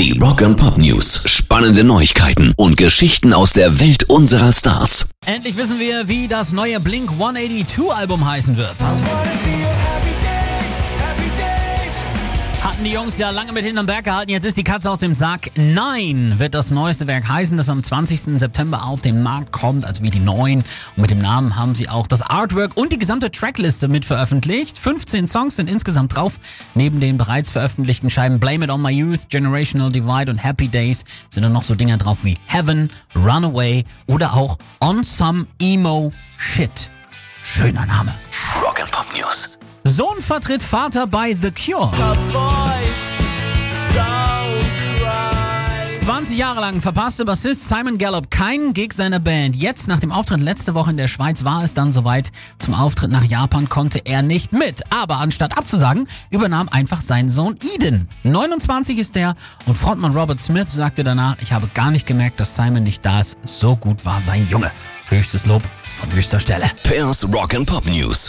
Die Rock and Pop News. Spannende Neuigkeiten und Geschichten aus der Welt unserer Stars. Endlich wissen wir, wie das neue Blink 182 Album heißen wird. Hatten die Jungs ja lange mit hinterm Berg gehalten, jetzt ist die Katze aus dem Sack. Nein, wird das neueste Werk heißen, das am 20. September auf den Markt kommt, also wie die neuen. Und mit dem Namen haben sie auch das Artwork und die gesamte Trackliste mit veröffentlicht. 15 Songs sind insgesamt drauf. Neben den bereits veröffentlichten Scheiben Blame It On My Youth, Generational Divide und Happy Days sind dann noch so Dinger drauf wie Heaven, Runaway oder auch On Some Emo Shit. Schöner Name. Rock and Pop News. Sohn vertritt Vater bei The Cure. 20 Jahre lang verpasste Bassist Simon Gallup keinen Gig seiner Band. Jetzt, nach dem Auftritt letzte Woche in der Schweiz, war es dann soweit. Zum Auftritt nach Japan konnte er nicht mit. Aber anstatt abzusagen, übernahm einfach sein Sohn Eden. 29 ist er und Frontmann Robert Smith sagte danach, ich habe gar nicht gemerkt, dass Simon nicht da ist. So gut war sein Junge. Höchstes Lob von höchster Stelle. Pairs Rock and Pop News.